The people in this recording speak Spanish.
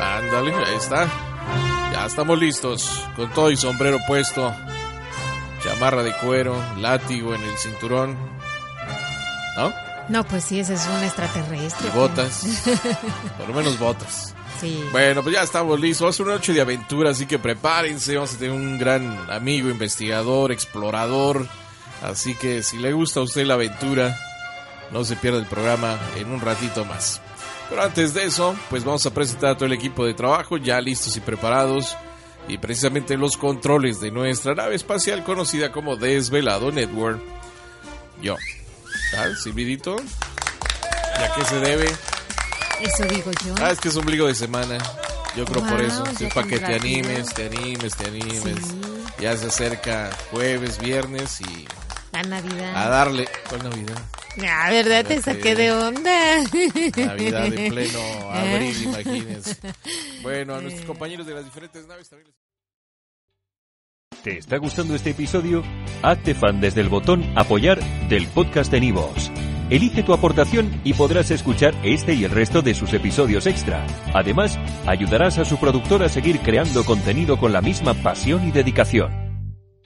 Ándale, ahí está. Ya estamos listos, con todo y sombrero puesto, chamarra de cuero, látigo en el cinturón. ¿No? No, pues sí, ese es un extraterrestre. Y botas. Por lo menos botas. Sí. Bueno, pues ya estamos listos. Va a ser una noche de aventura, así que prepárense. Vamos a tener un gran amigo, investigador, explorador. Así que si le gusta a usted la aventura, no se pierda el programa en un ratito más. Pero antes de eso, pues vamos a presentar a todo el equipo de trabajo ya listos y preparados. Y precisamente los controles de nuestra nave espacial conocida como Desvelado Network. Yo. ¿Ah, Silvidito? ¿Y a qué se debe? Eso digo yo. Ah, es que es ombligo de semana. Yo creo por eso. Es para que te animes, te animes, te animes. Sí. Ya se acerca jueves, viernes y La Navidad. a darle. ¿Cuál Navidad? Ah, ¿verdad? Te saqué de onda. Navidad en pleno abril, imagínense. Bueno, a nuestros compañeros de las diferentes naves también les ¿Te está gustando este episodio? Hazte fan desde el botón Apoyar del podcast de Nivos. Elige tu aportación y podrás escuchar este y el resto de sus episodios extra. Además, ayudarás a su productor a seguir creando contenido con la misma pasión y dedicación.